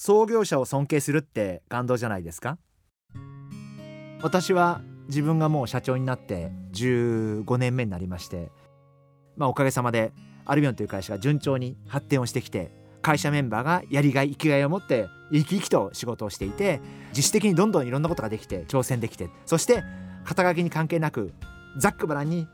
創業者を尊敬するって感動じゃないですか？私は自分がもう社長になって15年目になりましてまあおかげさまでアルビオンという会社が順調に発展をしてきて会社メンバーがやりがい生きがいを持って生き生きと仕事をしていて自主的にどんどんいろんなことができて挑戦できてそして肩書きに関係なくざっくばらんに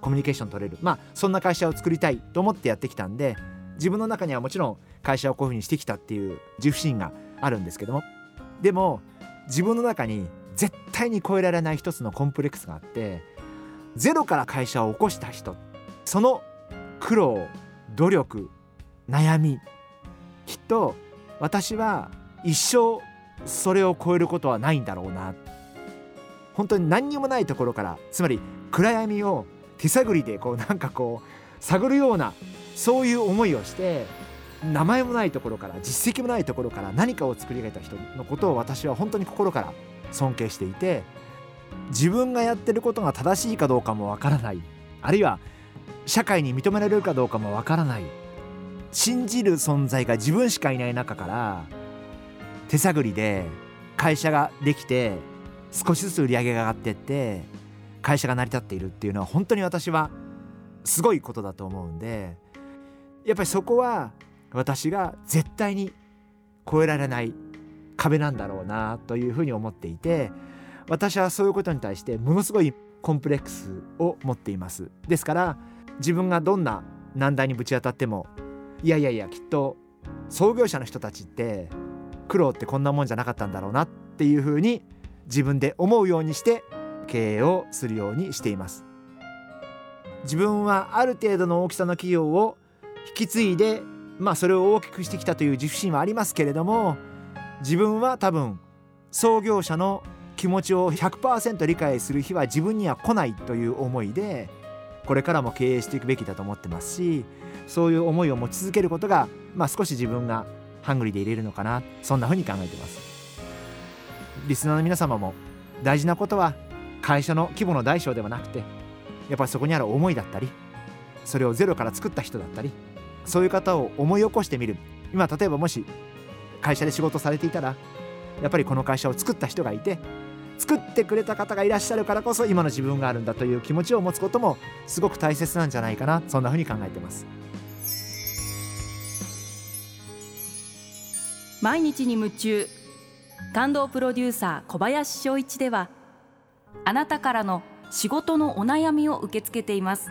コミュニケーション取れる。まあそんな会社を作りたいと思ってやってきたんで自分の中にはもちろん会社をこういうふうにしてきたっていう自負心があるんですけども。でも自分の中に絶対に超えられない一つのコンプレックスがあってゼロから会社を起こした人その苦労努力悩みきっと私は一生それを超えることはないんだろうな。本当に何にもないところからつまり暗闇を手探りでこうなんかこう探るようなそういう思いをして名前もないところから実績もないところから何かを作り上げた人のことを私は本当に心から尊敬していて自分がやってることが正しいかどうかもわからないあるいは社会に認められるかどうかもわからない信じる存在が自分しかいない中から手探りで会社ができて少しずつ売り上げが上がってって会社が成り立っているっていうのは本当に私はすごいことだと思うんでやっぱりそこは私が絶対に越えられない壁なんだろうなというふうに思っていて私はそういうことに対してものすごいコンプレックスを持っています。ですから自分がどんな難題にぶち当たってもいやいやいやきっと創業者の人たちって苦労ってこんなもんじゃなかったんだろうなっていうふうに自分で思うようにして経営をするようにしています。自分はある程度の大きさの企業を引き継いでまあそれを大きくしてきたという自負心はありますけれども自分は多分創業者の気持ちを100%理解する日は自分には来ないという思いでこれからも経営していくべきだと思ってますしそういう思いを持ち続けることが、まあ、少し自分がハングリーで入れるのかなそんな風に考えてます。リスナーの皆様も大事なことは会社の規模の大小ではなくてやっぱりそこにある思いだったりそれをゼロから作った人だったりそういう方を思い起こしてみる。今例えばもし会社で仕事されていたらやっぱりこの会社を作った人がいて作ってくれた方がいらっしゃるからこそ今の自分があるんだという気持ちを持つこともすごく大切なんじゃないかなそんなふうに考えてます。毎日に夢中。感動プロデューサー小林翔一ではあなたからの仕事のお悩みを受け付けています。